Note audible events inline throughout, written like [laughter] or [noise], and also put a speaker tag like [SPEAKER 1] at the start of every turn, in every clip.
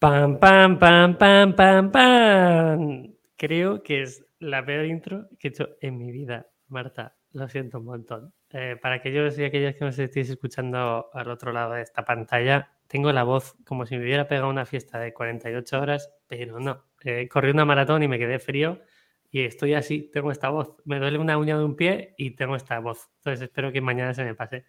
[SPEAKER 1] Pam, pam, pam, pam, pam, pam. Creo que es la peor intro que he hecho en mi vida, Marta. Lo siento un montón. Eh, para aquellos y aquellas que nos estéis escuchando al otro lado de esta pantalla, tengo la voz como si me hubiera pegado una fiesta de 48 horas, pero no. Eh, corrí una maratón y me quedé frío y estoy así, tengo esta voz. Me duele una uña de un pie y tengo esta voz. Entonces espero que mañana se me pase.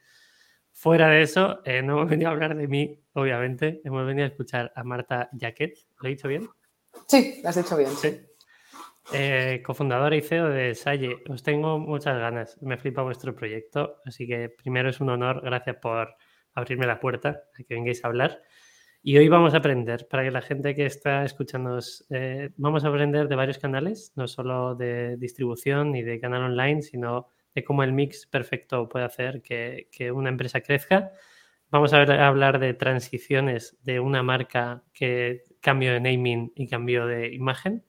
[SPEAKER 1] Fuera de eso, eh, no hemos venido a hablar de mí, obviamente. Hemos venido a escuchar a Marta Jaquet. ¿Lo he dicho bien?
[SPEAKER 2] Sí, lo has dicho bien.
[SPEAKER 1] Sí. Eh, cofundadora y CEO de Salle. Os tengo muchas ganas. Me flipa vuestro proyecto. Así que primero es un honor. Gracias por abrirme la puerta a que vengáis a hablar. Y hoy vamos a aprender, para que la gente que está escuchando, eh, vamos a aprender de varios canales, no solo de distribución y de canal online, sino de cómo el mix perfecto puede hacer que, una empresa crezca. Vamos a, ver, a, hablar de transiciones de una marca que cambio de naming y cambio de imagen.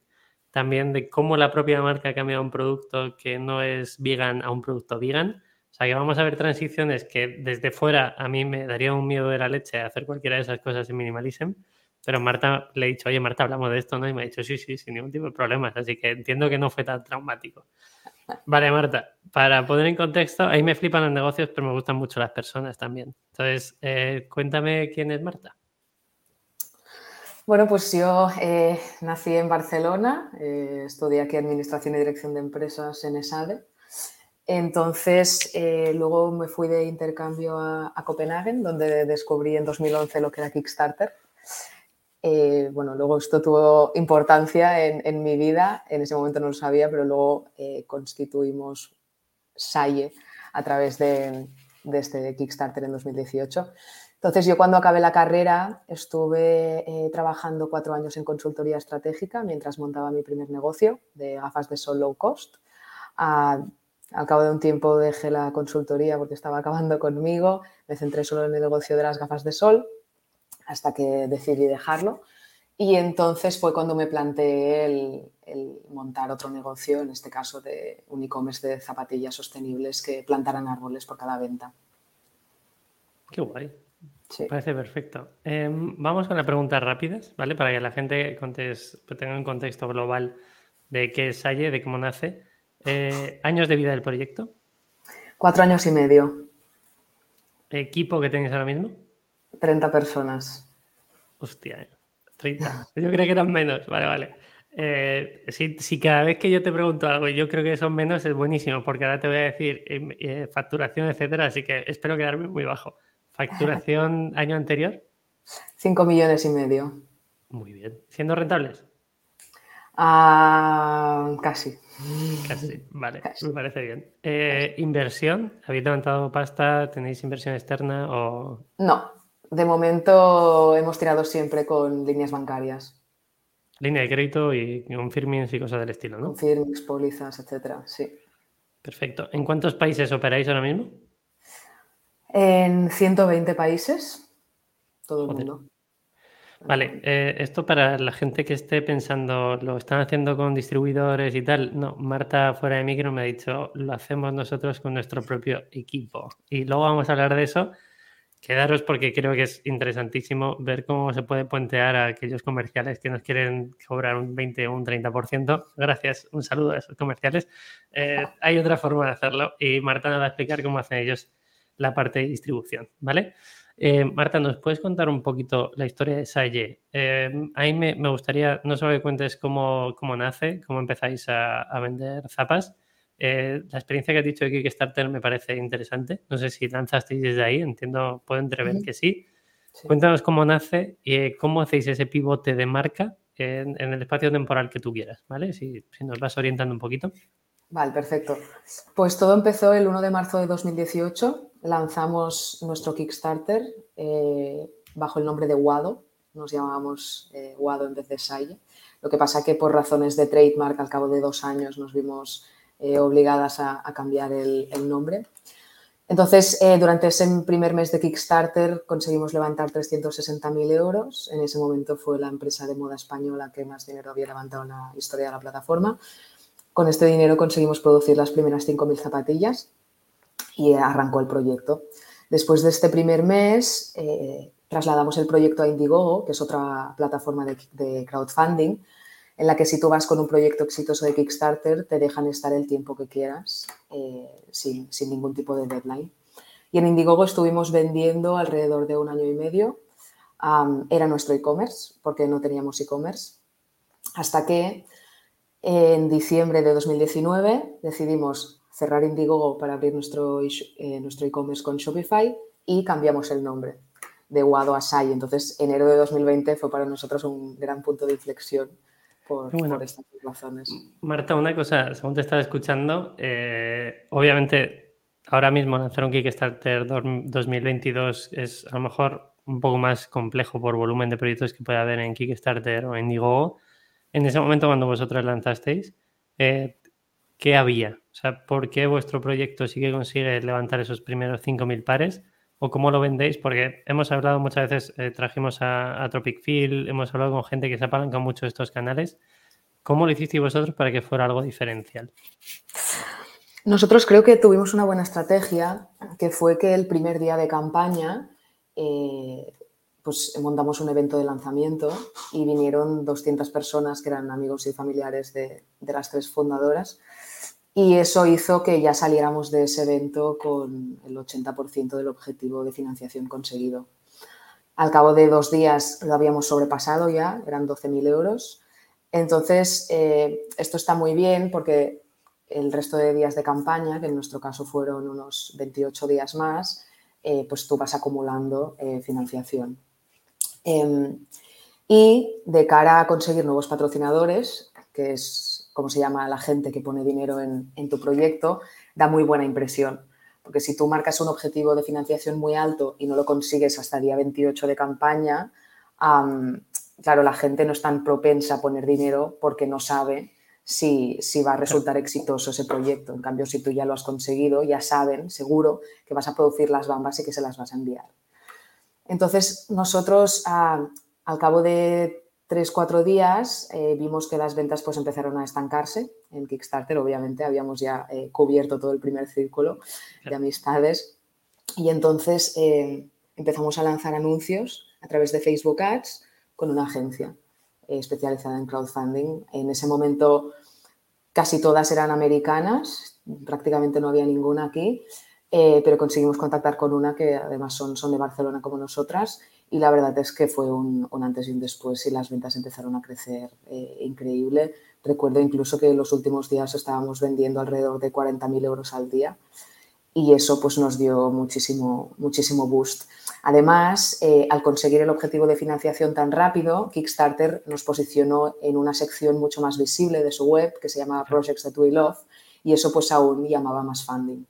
[SPEAKER 1] También de cómo la propia marca cambia un producto que no es vegan a un producto vegan o sea que vamos a ver transiciones que desde fuera a mí me daría un miedo de la leche hacer cualquiera de esas cosas en Minimalism. Pero Marta le he dicho, oye Marta, hablamos de esto, ¿no? Y me ha dicho, sí, sí, sin ningún tipo de problemas. Así que entiendo que no fue tan traumático. Vale, Marta, para poner en contexto, ahí me flipan los negocios, pero me gustan mucho las personas también. Entonces, eh, cuéntame quién es Marta.
[SPEAKER 2] Bueno, pues yo eh, nací en Barcelona, eh, estudié aquí Administración y Dirección de Empresas en ESADE entonces, luego me fui de intercambio a, Copenhague, donde descubrí en 2011 lo que era Kickstarter. Eh, bueno, luego esto tuvo importancia en, mi vida, en ese momento no lo sabía, pero luego eh, constituimos Salle a través de, este Kickstarter en 2018. Entonces, yo cuando acabé la carrera estuve trabajando cuatro años en consultoría estratégica mientras montaba mi primer negocio de gafas de sol low cost. A al cabo de un tiempo dejé la consultoría porque estaba acabando conmigo, me centré solo en el negocio de las gafas de sol hasta que decidí dejarlo. Y entonces fue cuando me planteé el, montar otro negocio, en este caso de un e-commerce de zapatillas sostenibles que plantaran árboles por cada venta.
[SPEAKER 1] Qué guay. Sí. Parece perfecto. Em, vamos con las preguntas rápidas, ¿vale? Para que la gente tenga un contexto global de qué es Salle, de cómo nace. Eh, ¿Años de vida del proyecto?
[SPEAKER 2] Cuatro años y medio.
[SPEAKER 1] ¿Equipo que tenéis ahora mismo?
[SPEAKER 2] 30 personas.
[SPEAKER 1] Hostia, 30. Yo creo que eran menos. Vale, vale. Eh, si, cada vez que yo te pregunto algo y yo creo que son menos, es buenísimo, porque ahora te voy a decir eh, facturación, etcétera, así que espero quedarme muy bajo. ¿Facturación [laughs] año anterior?
[SPEAKER 2] 5 millones y medio.
[SPEAKER 1] Muy bien. ¿Siendo rentables?
[SPEAKER 2] Ah, casi.
[SPEAKER 1] Casi, vale, me parece bien. Eh, ¿Inversión? ¿Habéis levantado pasta? ¿Tenéis inversión externa o...?
[SPEAKER 2] No, de momento hemos tirado siempre con líneas bancarias.
[SPEAKER 1] Línea de crédito y con firmings y cosas del estilo, ¿no? Con
[SPEAKER 2] firmings, pólizas, etcétera, sí.
[SPEAKER 1] Perfecto. ¿En cuántos países operáis ahora mismo?
[SPEAKER 2] En 120 países, todo el mundo.
[SPEAKER 1] Vale, eh, esto para la gente que esté pensando, lo están haciendo con distribuidores y tal. No, Marta fuera de micro me ha dicho, lo hacemos nosotros con nuestro propio equipo. Y luego vamos a hablar de eso. Quedaros porque creo que es interesantísimo ver cómo se puede puentear a aquellos comerciales que nos quieren cobrar un 20 o un 30%. Gracias, un saludo a esos comerciales. Eh, hay otra forma de hacerlo y Marta nos va a explicar cómo hacen ellos la parte de distribución, ¿vale? Eh, Marta, ¿nos puedes contar un poquito la historia de Salle? Eh, a mí me, gustaría, no solo que cuentes cómo, nace, cómo empezáis a, vender zapas. Eh, la experiencia que has dicho de Kickstarter me parece interesante. No sé si lanzasteis desde ahí, entiendo, puedo entrever que sí. Cuéntanos cómo nace y cómo hacéis ese pivote de marca en, el espacio temporal que tú quieras, ¿vale? Si, si nos vas orientando un poquito.
[SPEAKER 2] Vale, perfecto. Pues todo empezó el 1 de marzo de 2018. Lanzamos nuestro Kickstarter eh, bajo el nombre de Wado. Nos llamábamos eh, Wado en vez de Salle. Lo que pasa que por razones de trademark al cabo de dos años nos vimos eh, obligadas a, cambiar el, nombre. Entonces, durante ese primer mes de Kickstarter conseguimos levantar 360.000 euros. En ese momento fue la empresa de moda española que más dinero había levantado en la historia de la plataforma. Con este dinero conseguimos producir las primeras 5.000 zapatillas y arrancó el proyecto. Después de este primer mes, eh, trasladamos el proyecto a Indiegogo, que es otra plataforma de, crowdfunding, en la que si tú vas con un proyecto exitoso de Kickstarter, te dejan estar el tiempo que quieras eh, sin, ningún tipo de deadline. Y en Indiegogo estuvimos vendiendo alrededor de un año y medio. era nuestro e-commerce, porque no teníamos e-commerce. Hasta que en diciembre de 2019 decidimos cerrar Indiegogo para abrir nuestro eh, nuestro e-commerce con Shopify y cambiamos el nombre de Wado a Sai. Entonces, enero de 2020 fue para nosotros un gran punto de inflexión por, estas razones.
[SPEAKER 1] Marta, una cosa, según te estaba escuchando, eh, obviamente ahora mismo lanzar un Kickstarter 2022 es a lo mejor un poco más complejo por volumen de proyectos que puede haber en Kickstarter o en Indiegogo. En ese momento, cuando vosotros lanzasteis, eh, ¿qué había? O sea, ¿por qué vuestro proyecto sí que consigue levantar esos primeros 5.000 pares? ¿O cómo lo vendéis? Porque hemos hablado muchas veces, eh, trajimos a, Tropic Field, hemos hablado con gente que se apalanca mucho de estos canales. ¿Cómo lo hicisteis vosotros para que fuera algo diferencial?
[SPEAKER 2] Nosotros creo que tuvimos una buena estrategia, que fue que el primer día de campaña eh, pues montamos un evento de lanzamiento y vinieron 200 personas que eran amigos y familiares de, las tres fundadoras y eso hizo que ya saliéramos de ese evento con el 80% del objetivo de financiación conseguido. Al cabo de dos días lo habíamos sobrepasado ya, eran 12.000 euros. Entonces, eh, esto está muy bien porque el resto de días de campaña, que en nuestro caso fueron unos 28 días más, eh, pues tú vas acumulando eh, financiación. Em, y de cara a conseguir nuevos patrocinadores, que es como se llama la gente que pone dinero en, tu proyecto, da muy buena impresión. Porque si tú marcas un objetivo de financiación muy alto y no lo consigues hasta el día 28 de campaña, claro, la gente no es tan propensa a poner dinero porque no sabe si, si, va a resultar exitoso ese proyecto. En cambio, si tú ya lo has conseguido, ya saben, seguro, que vas a producir las bambas y que se las vas a enviar. Entonces, nosotros al cabo de tres, cuatro días eh, vimos que las ventas pues empezaron a estancarse en Kickstarter. Obviamente habíamos ya eh, cubierto todo el primer círculo de amistades y entonces eh, empezamos a lanzar anuncios a través de Facebook Ads con una agencia especializada en crowdfunding. En ese momento casi todas eran americanas, prácticamente no había ninguna aquí eh, pero conseguimos contactar con una que además son, son de Barcelona como nosotras y la verdad es que fue un, antes y un después y las ventas empezaron a crecer eh, increíble. Recuerdo incluso que en los últimos días estábamos vendiendo alrededor de 40.000 euros al día y eso pues nos dio muchísimo, muchísimo boost. Además, eh, al conseguir el objetivo de financiación tan rápido, Kickstarter nos posicionó en una sección mucho más visible de su web que se llama Projects That We Love y eso pues aún llamaba más funding.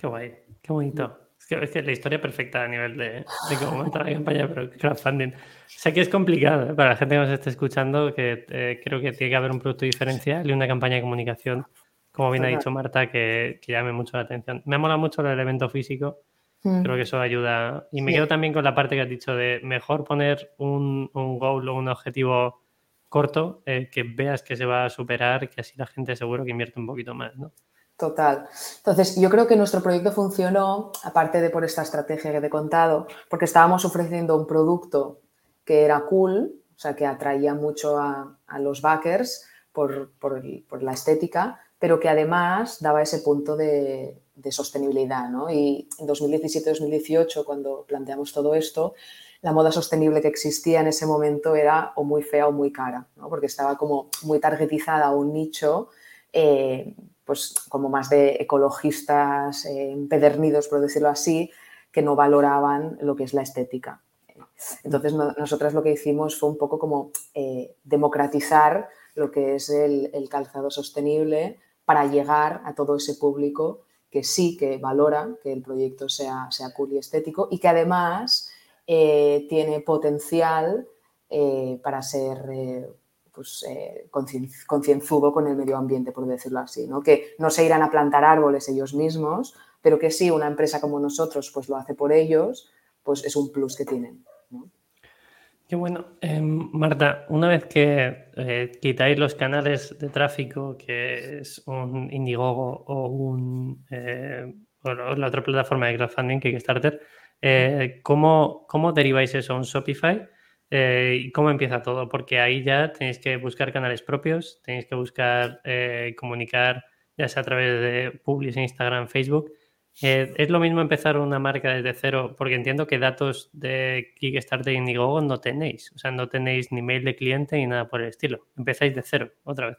[SPEAKER 1] Qué guay, qué bonito. Es que, la historia perfecta a nivel de, cómo montar la campaña, pero crowdfunding. Sé que es complicado ¿eh? para la gente que nos esté escuchando, que eh, creo que tiene que haber un producto diferencial y una campaña de comunicación, como bien ha dicho Marta, que, llame mucho la atención. Me mola mucho el elemento físico, mm. creo que eso ayuda. Y me quedo también con la parte que has dicho de mejor poner un, un goal o un objetivo corto eh, que veas que se va a superar, que así la gente seguro que invierte un poquito más, ¿no?
[SPEAKER 2] Total. Entonces, yo creo que nuestro proyecto funcionó, aparte de por esta estrategia que te he contado, porque estábamos ofreciendo un producto que era cool, o sea, que atraía mucho a, los backers por, la estética, pero que además daba ese punto de, sostenibilidad. ¿no? Y en 2017-2018, cuando planteamos todo esto, la moda sostenible que existía en ese momento era o muy fea o muy cara, ¿no? porque estaba como muy targetizada a un nicho. Eh, pues como más de ecologistas eh, empedernidos, por decirlo así, que no valoraban lo que es la estética. Entonces, nosotras lo que hicimos fue un poco como eh, democratizar lo que es el, calzado sostenible para llegar a todo ese público que sí que valora que el proyecto sea, sea cool y estético y que además eh, tiene potencial para ser pues, eh, concienzudo con el medio ambiente, por decirlo así, ¿no? que no se irán a plantar árboles ellos mismos, pero que si una empresa como nosotros pues, lo hace por ellos, pues es un plus que tienen.
[SPEAKER 1] Qué bueno. Em, Marta, una vez que eh, quitáis los canales de tráfico, que es un Indiegogo o, un, eh, la otra plataforma de crowdfunding, Kickstarter, ¿cómo, ¿Cómo deriváis eso a un Shopify? Eh, ¿Y cómo empieza todo? Porque ahí ya tenéis que buscar canales propios, tenéis que buscar eh, comunicar, ya sea a través de Publis, Instagram, Facebook. Eh, ¿Es lo mismo empezar una marca desde cero? Porque entiendo que datos de Kickstarter y Indiegogo no tenéis. O sea, no tenéis ni mail de cliente ni nada por el estilo. Empezáis de cero, otra vez.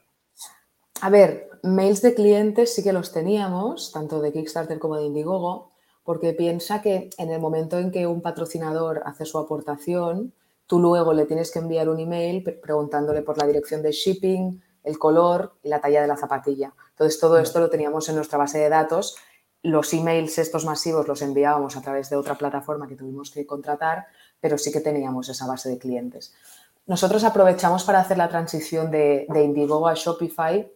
[SPEAKER 2] A ver, mails de clientes sí que los teníamos, tanto de Kickstarter como de Indiegogo, porque piensa que en el momento en que un patrocinador hace su aportación, Tú luego le tienes que enviar un email preguntándole por la dirección de shipping, el color y la talla de la zapatilla. Entonces, todo esto lo teníamos en nuestra base de datos. Los emails estos masivos los enviábamos a través de otra plataforma que tuvimos que contratar, pero sí que teníamos esa base de clientes. Nosotros aprovechamos para hacer la transición de, de Indiegogo a Shopify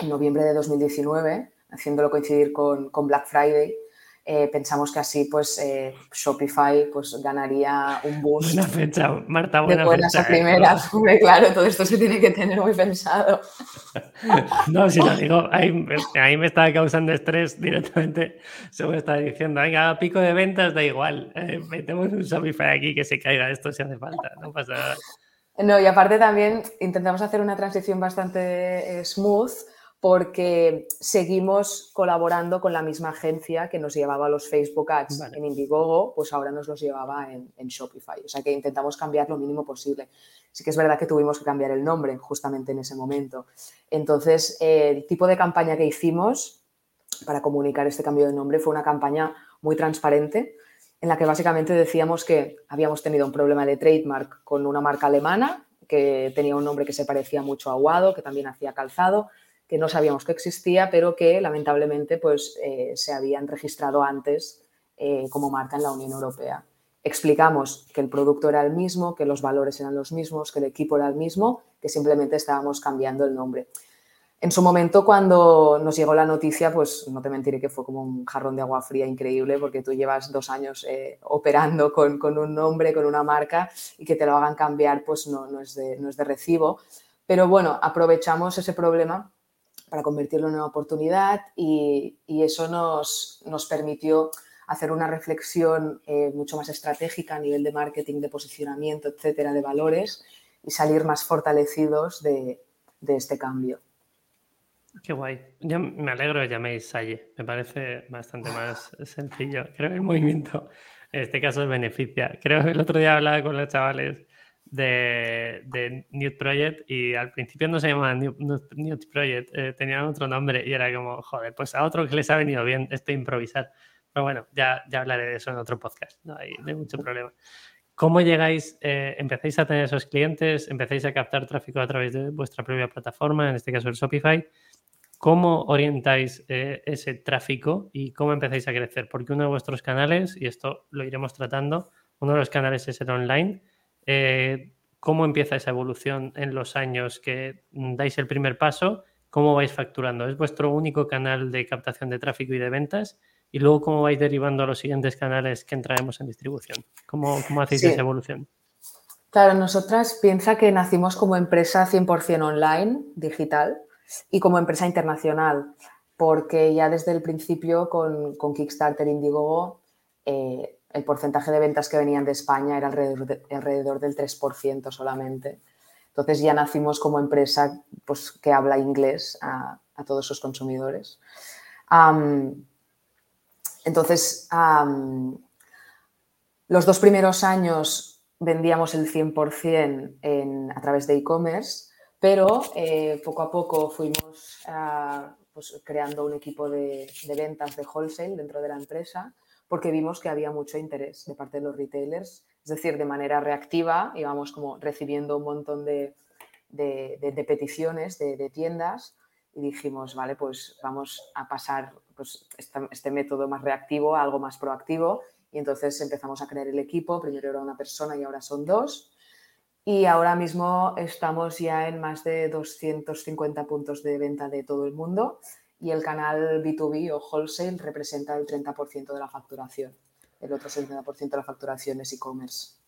[SPEAKER 2] en noviembre de 2019, haciéndolo coincidir con, con Black Friday eh, pensamos que así pues eh, Shopify pues ganaría un boost.
[SPEAKER 1] Buena fecha, Marta, buena
[SPEAKER 2] de buenas
[SPEAKER 1] fecha,
[SPEAKER 2] a primeras. [laughs] claro, todo esto se tiene que tener muy pensado. [laughs]
[SPEAKER 1] no, si lo digo, ahí, me estaba causando estrés directamente. Según estaba diciendo, venga, pico de ventas, da igual. Eh, metemos un Shopify aquí que se caiga esto si hace falta, no pasa nada.
[SPEAKER 2] No, y aparte también intentamos hacer una transición bastante smooth porque seguimos colaborando con la misma agencia que nos llevaba los Facebook Ads en Indiegogo, pues ahora nos los llevaba en, Shopify. O sea que intentamos cambiar lo mínimo posible. Sí que es verdad que tuvimos que cambiar el nombre justamente en ese momento. Entonces, el tipo de campaña que hicimos para comunicar este cambio de nombre fue una campaña muy transparente en la que básicamente decíamos que habíamos tenido un problema de trademark con una marca alemana que tenía un nombre que se parecía mucho a Guado, que también hacía calzado que no sabíamos que existía, pero que lamentablemente pues, eh, se habían registrado antes eh, como marca en la Unión Europea. Explicamos que el producto era el mismo, que los valores eran los mismos, que el equipo era el mismo, que simplemente estábamos cambiando el nombre. En su momento, cuando nos llegó la noticia, pues no te mentiré que fue como un jarrón de agua fría increíble, porque tú llevas dos años eh, operando con, con, un nombre, con una marca, y que te lo hagan cambiar, pues no, no, es de, no es de recibo. Pero bueno, aprovechamos ese problema para convertirlo en una oportunidad y, eso nos, nos, permitió hacer una reflexión eh, mucho más estratégica a nivel de marketing, de posicionamiento, etcétera, de valores y salir más fortalecidos de, de este cambio.
[SPEAKER 1] Qué guay. Yo me alegro de llaméis Salle. Me parece bastante más [laughs] sencillo. Creo que el movimiento en este caso es beneficia. Creo que el otro día hablaba con los chavales de, de Newt Project y al principio no se llamaba Newt, Project, eh, tenían otro nombre y era como, joder, pues a otro que les ha venido bien esto improvisar. Pero bueno, ya, ya hablaré de eso en otro podcast, no hay, mucho problema. ¿Cómo llegáis, eh, empezáis a tener esos clientes, empezáis a captar tráfico a través de vuestra propia plataforma, en este caso el Shopify? ¿Cómo orientáis eh, ese tráfico y cómo empezáis a crecer? Porque uno de vuestros canales, y esto lo iremos tratando, uno de los canales es el online, eh, cómo empieza esa evolución en los años que dais el primer paso, cómo vais facturando. ¿Es vuestro único canal de captación de tráfico y de ventas? Y luego, ¿cómo vais derivando a los siguientes canales que entraremos en distribución? ¿Cómo, cómo hacéis esa evolución?
[SPEAKER 2] Claro, nosotras piensa que nacimos como empresa 100% online, digital, y como empresa internacional, porque ya desde el principio con, con Kickstarter Indiegogo eh, el porcentaje de ventas que venían de España era alrededor, alrededor del 3% solamente. Entonces ya nacimos como empresa pues, que habla inglés a, todos sus consumidores. entonces, los dos primeros años vendíamos el 100% en, a través de e-commerce, pero eh, poco a poco fuimos ah, pues, creando un equipo de ventas de wholesale dentro de la empresa porque vimos que había mucho interés de parte de los retailers, es decir, de manera reactiva íbamos como recibiendo un montón de, peticiones de, tiendas y dijimos, vale, pues vamos a pasar pues, este método más reactivo a algo más proactivo y entonces empezamos a crear el equipo, primero era una persona y ahora son dos. Y ahora mismo estamos ya en más de 250 puntos de venta de todo el mundo y el canal B2B o wholesale representa el 30% de la facturación. El otro 70% de la facturación es e-commerce.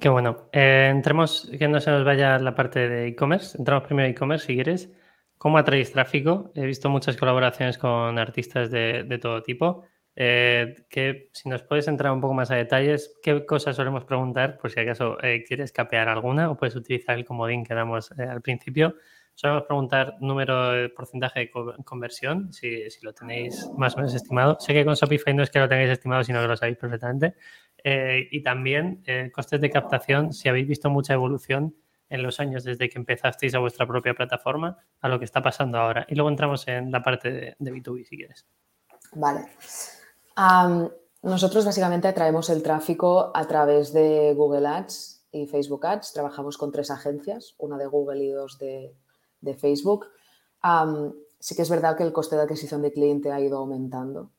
[SPEAKER 1] Qué bueno. Eh, entremos, que no se nos vaya la parte de e-commerce. Entramos primero a e-commerce, si quieres. ¿Cómo atraéis tráfico? He visto muchas colaboraciones con artistas de, todo tipo. eh, que si nos puedes entrar un poco más a detalles, ¿qué cosas solemos preguntar? Por si acaso eh, quieres capear alguna o puedes utilizar el comodín que damos al principio. Solemos preguntar número de porcentaje de conversión, si, si, lo tenéis más o menos estimado. Sé que con Shopify no es que lo tengáis estimado, sino que lo sabéis perfectamente. y también costes de captación, si habéis visto mucha evolución en los años desde que empezasteis a vuestra propia plataforma a lo que está pasando ahora. Y luego entramos en la parte de, de B2B, si quieres.
[SPEAKER 2] Vale nosotros básicamente atraemos el tráfico a través de Google Ads y Facebook Ads. Trabajamos con tres agencias, una de Google y dos de, Facebook. sí que es verdad que el coste de adquisición de cliente ha ido aumentando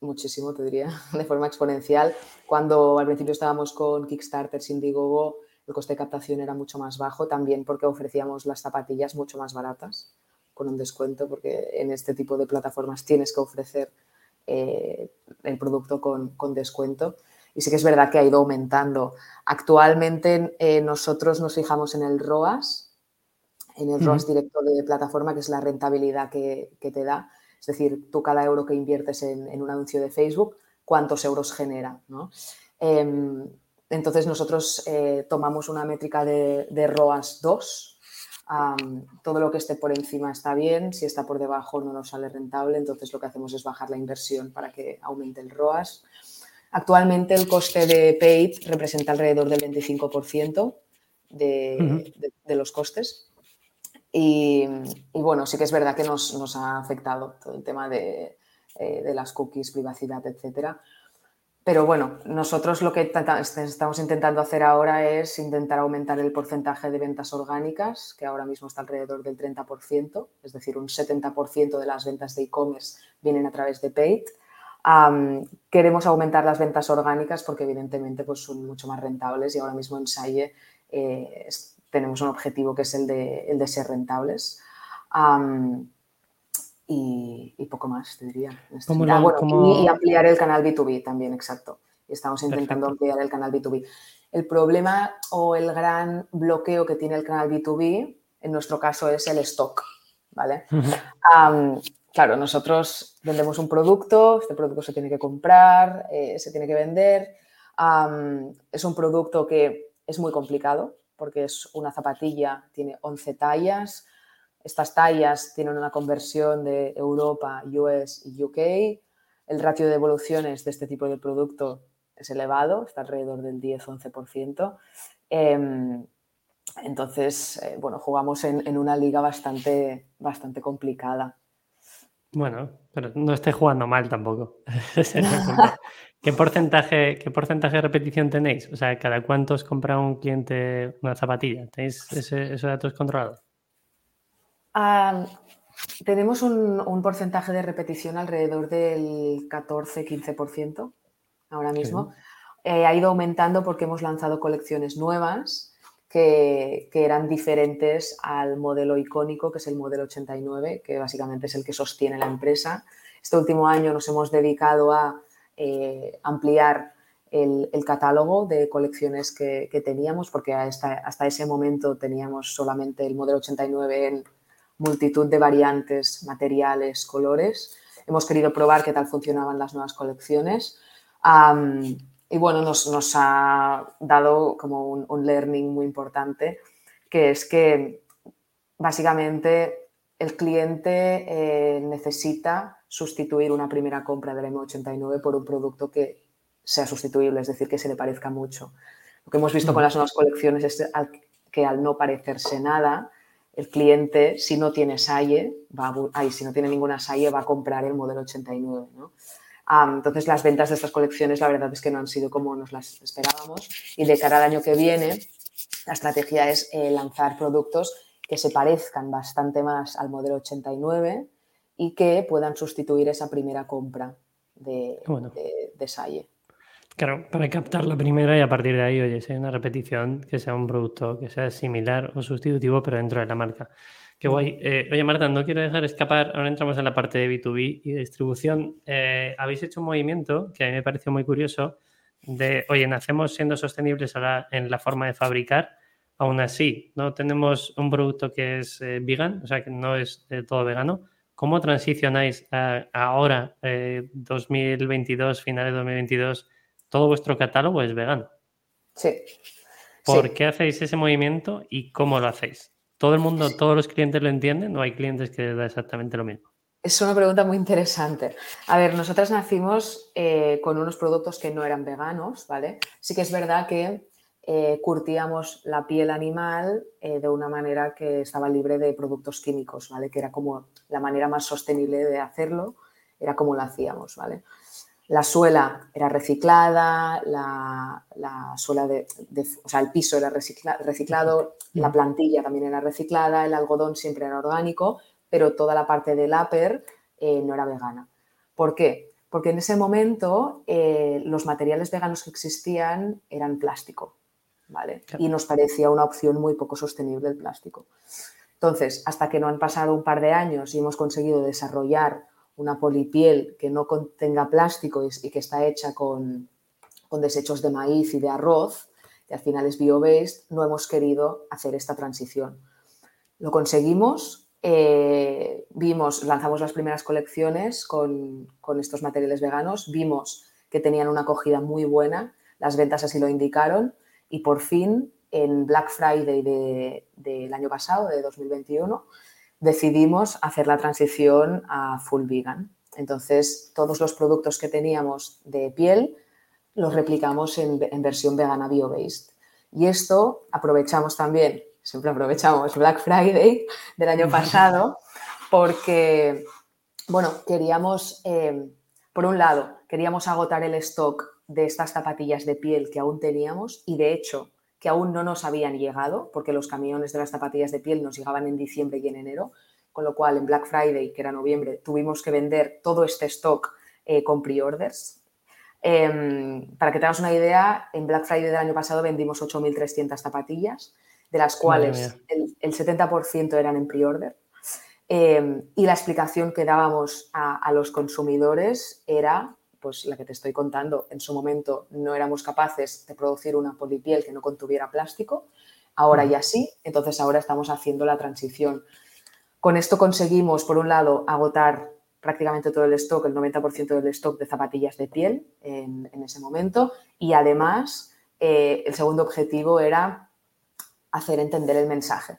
[SPEAKER 2] muchísimo, te diría, [laughs] de forma exponencial. Cuando al principio estábamos con Kickstarter, Indiegogo, el coste de captación era mucho más bajo, también porque ofrecíamos las zapatillas mucho más baratas, con un descuento, porque en este tipo de plataformas tienes que ofrecer eh, el producto con, descuento. Y sí que es verdad que ha ido aumentando. Actualmente eh, nosotros nos fijamos en el ROAS, en el ROAS directo de plataforma, que es la rentabilidad que, te da. Es decir, tú cada euro que inviertes en, un anuncio de Facebook, cuántos euros genera. Em, entonces nosotros eh, tomamos una métrica de, de ROAS 2, todo lo que esté por encima está bien, si está por debajo no nos sale rentable, entonces lo que hacemos es bajar la inversión para que aumente el ROAS. Actualmente el coste de paid representa alrededor del 25% de, los costes. Y, bueno, sí que es verdad que nos, ha afectado todo el tema de, eh, de las cookies, privacidad, etcétera. Pero bueno, nosotros lo que estamos intentando hacer ahora es intentar aumentar el porcentaje de ventas orgánicas, que ahora mismo está alrededor del 30%, es decir, un 70% de las ventas de e-commerce vienen a través de paid. queremos aumentar las ventas orgánicas porque evidentemente pues, son mucho más rentables y ahora mismo en Salle eh, tenemos un objetivo que es el de, el de ser rentables y, poco más, te diría. y, ampliar el canal B2B también, exacto. Estamos intentando ampliar el canal B2B. El problema o el gran bloqueo que tiene el canal B2B, en nuestro caso, es el stock, ¿vale? claro, nosotros vendemos un producto, este producto se tiene que comprar, eh, se tiene que vender. es un producto que es muy complicado porque es una zapatilla, tiene 11 tallas, estas tallas tienen una conversión de Europa, US y UK. El ratio de evoluciones de este tipo de producto es elevado, está alrededor del 10-11%. Em, entonces, eh, bueno, jugamos en, una liga bastante, bastante complicada.
[SPEAKER 1] Bueno, pero no esté jugando mal tampoco. [laughs] [laughs] ¿Qué porcentaje, ¿Qué porcentaje de repetición tenéis? O sea, ¿cada cuánto os compra un cliente una zapatilla? ¿Tenéis ese, esos datos controlados?
[SPEAKER 2] tenemos un, porcentaje de repetición alrededor del 14-15% ahora mismo. Eh, ha ido aumentando porque hemos lanzado colecciones nuevas que, eran diferentes al modelo icónico, que es el modelo 89, que básicamente es el que sostiene la empresa. Este último año nos hemos dedicado a eh, ampliar el, catálogo de colecciones que, teníamos, porque hasta, ese momento teníamos solamente el modelo 89 en multitud de variantes, materiales, colores. Hemos querido probar qué tal funcionaban las nuevas colecciones. y bueno, nos, ha dado como un, learning muy importante, que es que básicamente el cliente eh, necesita sustituir una primera compra del M89 por un producto que sea sustituible, es decir, que se le parezca mucho. Lo que hemos visto con las nuevas colecciones es que al no parecerse nada, el cliente, si no tiene SAIE, va si no tiene ninguna SAIE, va a comprar el modelo 89. entonces, las ventas de estas colecciones, la verdad es que no han sido como nos las esperábamos. Y de cara al año que viene, la estrategia es eh, lanzar productos que se parezcan bastante más al modelo 89 y que puedan sustituir esa primera compra de, de, de SAIE.
[SPEAKER 1] Claro, para captar la primera y a partir de ahí, oye, si hay una repetición, que sea un producto que sea similar o sustitutivo, pero dentro de la marca. Qué guay. Eh, oye, Marta, no quiero dejar escapar, ahora entramos en la parte de B2B y de distribución. Eh, habéis hecho un movimiento que a mí me pareció muy curioso de, oye, nacemos siendo sostenibles en la forma de fabricar, aún así no tenemos un producto que es eh, vegan, o sea, que no es todo vegano, ¿cómo transicionáis ahora, 2022, finales de 2022, todo vuestro catálogo es vegano?
[SPEAKER 2] Sí.
[SPEAKER 1] ¿Por qué hacéis ese movimiento y cómo lo hacéis? ¿Todo el mundo, todos los clientes lo entienden o hay clientes que les da exactamente lo mismo?
[SPEAKER 2] Es una pregunta muy interesante. A ver, nosotras nacimos eh, con unos productos que no eran veganos, ¿vale? Sí que es verdad que eh, curtíamos la piel animal eh, de una manera que estaba libre de productos químicos, ¿vale? Que era como la manera más sostenible de hacerlo, era como lo hacíamos, ¿vale? La suela era reciclada, la, suela de, o sea, el piso era reciclado, la plantilla también era reciclada, el algodón siempre era orgánico, pero toda la parte del upper eh, no era vegana. ¿Por qué? Porque en ese momento eh, los materiales veganos que existían eran plástico, ¿vale? Y nos parecía una opción muy poco sostenible el plástico. Entonces, hasta que no han pasado un par de años y hemos conseguido desarrollar una polipiel que no contenga plástico y, que está hecha con, con, desechos de maíz y de arroz, que al final es bio-based, no hemos querido hacer esta transición. Lo conseguimos eh, vimos, lanzamos las primeras colecciones con, estos materiales veganos, vimos que tenían una acogida muy buena, las ventas así lo indicaron y por fin en Black Friday del año pasado, de 2021, decidimos hacer la transición a full vegan. Entonces, todos los productos que teníamos de piel los replicamos en, en versión vegana bio-based. Y esto aprovechamos también siempre aprovechamos Black Friday del año [laughs] pasado porque, bueno, queríamos, eh, por un lado, queríamos agotar el stock de estas zapatillas de piel que aún teníamos y de hecho que aún no nos habían llegado porque los camiones de las zapatillas de piel nos llegaban en diciembre y en enero, con lo cual en Black Friday, que era noviembre, tuvimos que vender todo este stock eh, con pre-orders. Em, para que tengas una idea, en Black Friday del año pasado vendimos 8.300 zapatillas de las cuales el, 70% eran en pre-order. Eh, y la explicación que dábamos a, los consumidores era pues la que te estoy contando. En su momento no éramos capaces de producir una polipiel que no contuviera plástico, ahora ya sí, entonces ahora estamos haciendo la transición. Con esto conseguimos, por un lado, agotar prácticamente todo el stock, el 90% del stock de zapatillas de piel en, ese momento y además eh, el segundo objetivo era hacer entender el mensaje.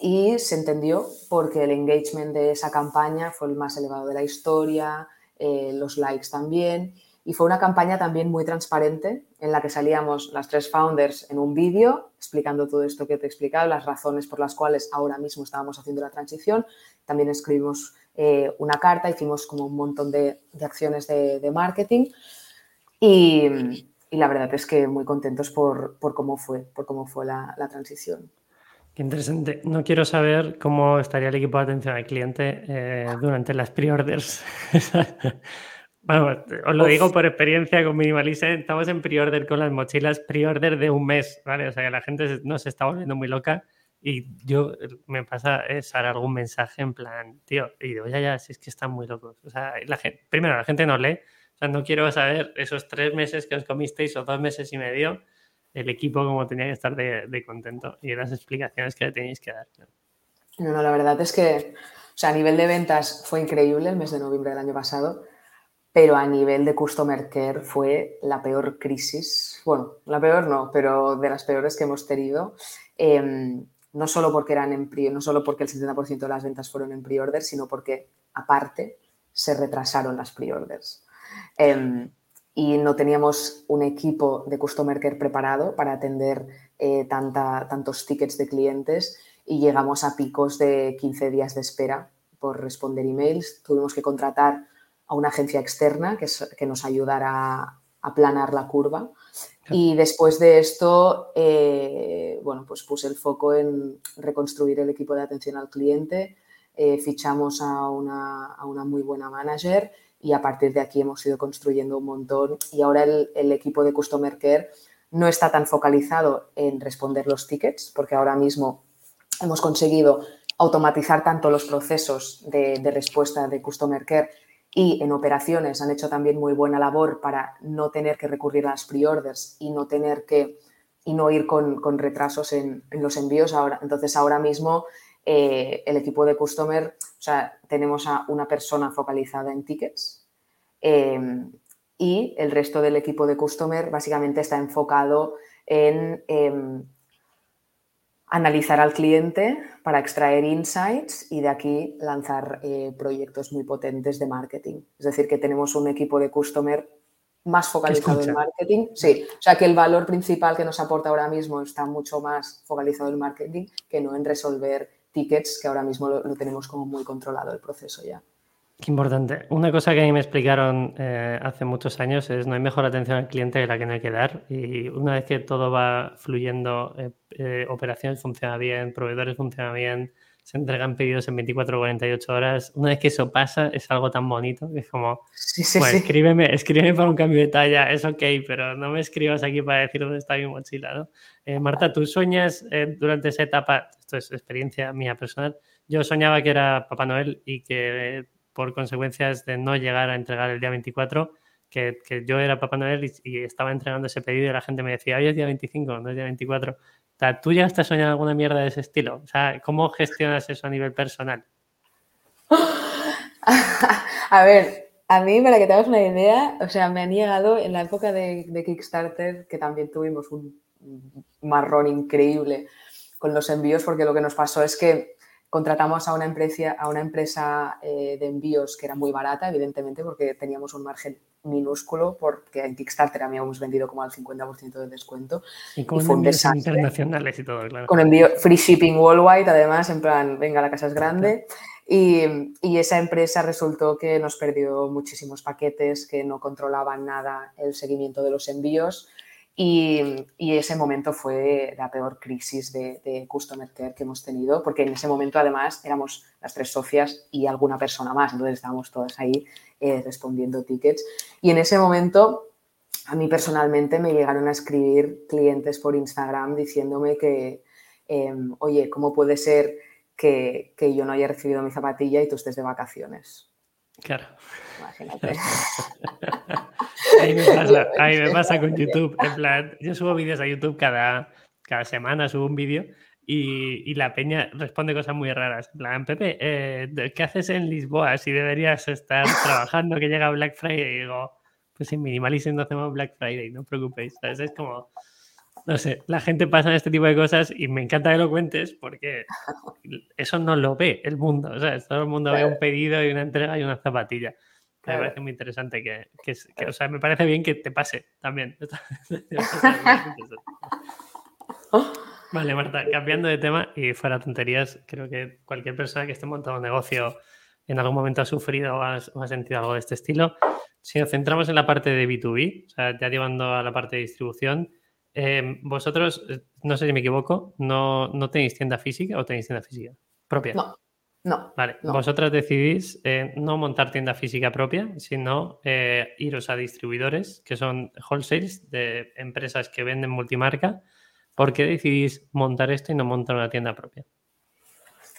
[SPEAKER 2] Y se entendió porque el engagement de esa campaña fue el más elevado de la historia, eh, los likes también. Y fue una campaña también muy transparente en la que salíamos las tres founders en un vídeo explicando todo esto que te he explicado, las razones por las cuales ahora mismo estábamos haciendo la transición. También escribimos eh, una carta, hicimos como un montón de, acciones de marketing. Y, y la verdad es que muy contentos por, cómo fue, por cómo fue la, transición.
[SPEAKER 1] Interesante. No quiero saber cómo estaría el equipo de atención al cliente eh, durante las pre-orders. [laughs] bueno, os lo digo por experiencia con Minimalista. Estamos en pre-order con las mochilas, pre-order de un mes, ¿vale? O sea que la gente no se está volviendo muy loca. Y yo me pasa es dar algún mensaje en plan, tío, y digo, ya, ya, si es que están muy locos. O sea, la gente, primero, la gente no lee, o sea, no quiero saber esos tres meses que os comisteis o dos meses y medio, el equipo como tenía que estar de, contento y las explicaciones que le tenéis que dar.
[SPEAKER 2] No, no, la verdad es que, o sea, a nivel de ventas fue increíble el mes de noviembre del año pasado, pero a nivel de customer care fue la peor crisis, bueno, la peor no, pero de las peores que hemos tenido. Em, no solo porque eran en pre, no solo porque el 70% de las ventas fueron en pre-order, sino porque aparte se retrasaron las pre-orders. Em, y no teníamos un equipo de Customer Care preparado para atender eh, tantos tickets de clientes y llegamos a picos de 15 días de espera por responder emails. Tuvimos que contratar a una agencia externa que, que nos ayudara a planar la curva. Y después de esto, eh, bueno, pues puse el foco en reconstruir el equipo de atención al cliente, eh, fichamos a una, a una, muy buena manager y a partir de aquí hemos ido construyendo un montón y ahora el, equipo de Customer Care no está tan focalizado en responder los tickets porque ahora mismo hemos conseguido automatizar tanto los procesos de, respuesta de Customer Care y en operaciones han hecho también muy buena labor para no tener que recurrir a las pre-orders y no tener que y no ir con, retrasos en, los envíos ahora. Entonces ahora mismo eh, el equipo de customer, o sea, tenemos a una persona focalizada en tickets em, y el resto del equipo de customer básicamente está enfocado en em, analizar al cliente para extraer insights y de aquí lanzar eh, proyectos muy potentes de marketing. Es decir, que tenemos un equipo de customer más focalizado en marketing. Sí, o sea que el valor principal que nos aporta ahora mismo está mucho más focalizado en marketing que no en resolver tickets, que ahora mismo lo, tenemos como muy controlado el proceso ya.
[SPEAKER 1] Qué importante. Una cosa que a mí me explicaron eh, hace muchos años es no hay mejor atención al cliente que la que no hay que dar. Y una vez que todo va fluyendo, eh, eh, operaciones funciona bien, proveedores funcionan bien, se entregan pedidos en 24 o 48 horas. Una vez que eso pasa, es algo tan bonito que es como, sí, sí, sí. escríbeme, escríbeme para un cambio de talla, es ok, pero no me escribas aquí para decir dónde está mi mochila, ¿no? Eh, Marta, ¿tú sueñas eh, durante esa etapa, esto es experiencia mía personal, yo soñaba que era Papá Noel y que por consecuencias de no llegar a entregar el día 24, que, que yo era Papá Noel y, estaba entregando ese pedido y la gente me decía, hoy es día 25, no es día 24. O sea, ¿tú ya estás soñando alguna mierda de ese estilo? O sea, ¿cómo gestionas eso a nivel personal? [laughs]
[SPEAKER 2] a ver, a mí, para que te hagas una idea, o sea, me han llegado en la época de, Kickstarter, que también tuvimos un marrón increíble con los envíos, porque lo que nos pasó es que contratamos a una empresa, a una empresa eh, de envíos que era muy barata, evidentemente, porque teníamos un margen minúsculo porque en Kickstarter habíamos vendido como al 50% de descuento.
[SPEAKER 1] Y con envíos internacionales y todo, claro.
[SPEAKER 2] Con envío free shipping worldwide, además, en plan, venga, la casa es grande. Y, y, esa empresa resultó que nos perdió muchísimos paquetes, que no controlaban nada el seguimiento de los envíos. Y, y ese momento fue la peor crisis de, de, Customer Care que hemos tenido, porque en ese momento además éramos las tres socias y alguna persona más, entonces estábamos todas ahí eh, respondiendo tickets. Y en ese momento, a mí personalmente me llegaron a escribir clientes por Instagram diciéndome que, em, oye, ¿cómo puede ser que, que, yo no haya recibido mi zapatilla y tú estés de vacaciones?
[SPEAKER 1] Claro. Imagínate. [laughs] ahí, me pasa, ahí me pasa con YouTube. En plan, yo subo vídeos a YouTube cada, cada semana, subo un vídeo y, la peña responde cosas muy raras. En plan, Pepe, eh, ¿qué haces en Lisboa si deberías estar trabajando que llega Black Friday? Y digo, pues en Minimalism no hacemos Black Friday, no os preocupéis. Es como, no sé, la gente pasa en este tipo de cosas y me encanta que lo cuentes porque eso no lo ve el mundo. O sea, todo el mundo ve un pedido y una entrega y una zapatilla. Me parece muy interesante que, que, o sea, me parece bien que te pase también. [laughs] Vale, Marta, cambiando de tema y fuera tonterías, creo que cualquier persona que esté montando un negocio en algún momento ha sufrido o ha, sentido algo de este estilo. Si nos centramos en la parte de B2B, o sea, ya llevando a la parte de distribución, eh, vosotros, eh, no sé si me equivoco, no, no tenéis tienda física o tenéis tienda física propia.
[SPEAKER 2] No, no.
[SPEAKER 1] Vale, vosotras decidís eh, no montar tienda física propia, sino iros a distribuidores que son wholesales de empresas que venden multimarca ¿Por qué decidís montar esto y no montar una tienda propia?